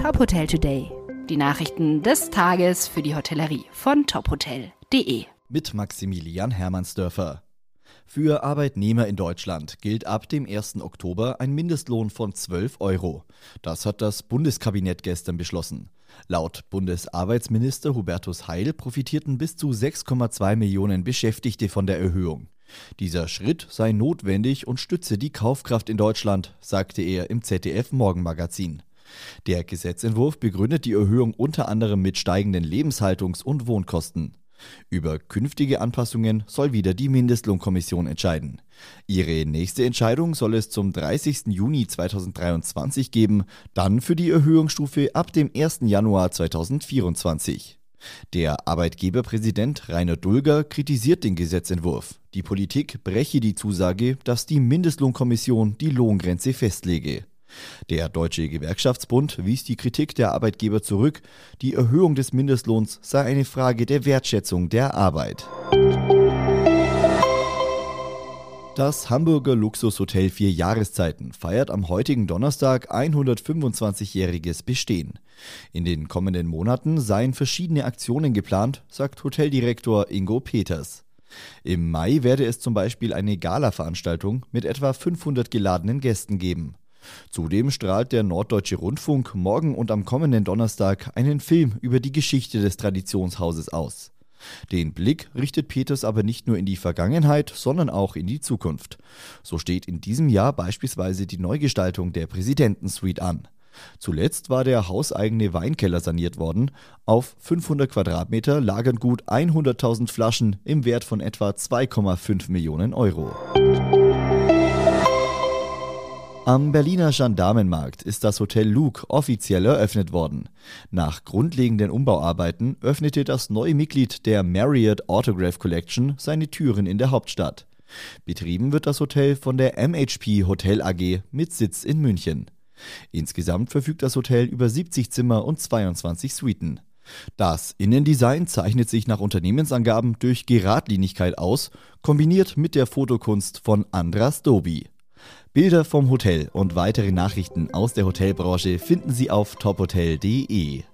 Top Hotel Today. Die Nachrichten des Tages für die Hotellerie von tophotel.de. Mit Maximilian Hermannsdörfer. Für Arbeitnehmer in Deutschland gilt ab dem 1. Oktober ein Mindestlohn von 12 Euro. Das hat das Bundeskabinett gestern beschlossen. Laut Bundesarbeitsminister Hubertus Heil profitierten bis zu 6,2 Millionen Beschäftigte von der Erhöhung. Dieser Schritt sei notwendig und stütze die Kaufkraft in Deutschland, sagte er im ZDF Morgenmagazin. Der Gesetzentwurf begründet die Erhöhung unter anderem mit steigenden Lebenshaltungs- und Wohnkosten. Über künftige Anpassungen soll wieder die Mindestlohnkommission entscheiden. Ihre nächste Entscheidung soll es zum 30. Juni 2023 geben, dann für die Erhöhungsstufe ab dem 1. Januar 2024. Der Arbeitgeberpräsident Rainer Dulger kritisiert den Gesetzentwurf. Die Politik breche die Zusage, dass die Mindestlohnkommission die Lohngrenze festlege. Der Deutsche Gewerkschaftsbund wies die Kritik der Arbeitgeber zurück, die Erhöhung des Mindestlohns sei eine Frage der Wertschätzung der Arbeit. Das Hamburger Luxushotel Vier Jahreszeiten feiert am heutigen Donnerstag 125-jähriges Bestehen. In den kommenden Monaten seien verschiedene Aktionen geplant, sagt Hoteldirektor Ingo Peters. Im Mai werde es zum Beispiel eine Gala-Veranstaltung mit etwa 500 geladenen Gästen geben. Zudem strahlt der Norddeutsche Rundfunk morgen und am kommenden Donnerstag einen Film über die Geschichte des Traditionshauses aus. Den Blick richtet Peters aber nicht nur in die Vergangenheit, sondern auch in die Zukunft. So steht in diesem Jahr beispielsweise die Neugestaltung der Präsidentensuite an. Zuletzt war der hauseigene Weinkeller saniert worden. Auf 500 Quadratmeter lagern gut 100.000 Flaschen im Wert von etwa 2,5 Millionen Euro. Am Berliner Gendarmenmarkt ist das Hotel Luke offiziell eröffnet worden. Nach grundlegenden Umbauarbeiten öffnete das neue Mitglied der Marriott Autograph Collection seine Türen in der Hauptstadt. Betrieben wird das Hotel von der MHP Hotel AG mit Sitz in München. Insgesamt verfügt das Hotel über 70 Zimmer und 22 Suiten. Das Innendesign zeichnet sich nach Unternehmensangaben durch Geradlinigkeit aus, kombiniert mit der Fotokunst von Andras Dobi. Bilder vom Hotel und weitere Nachrichten aus der Hotelbranche finden Sie auf tophotel.de.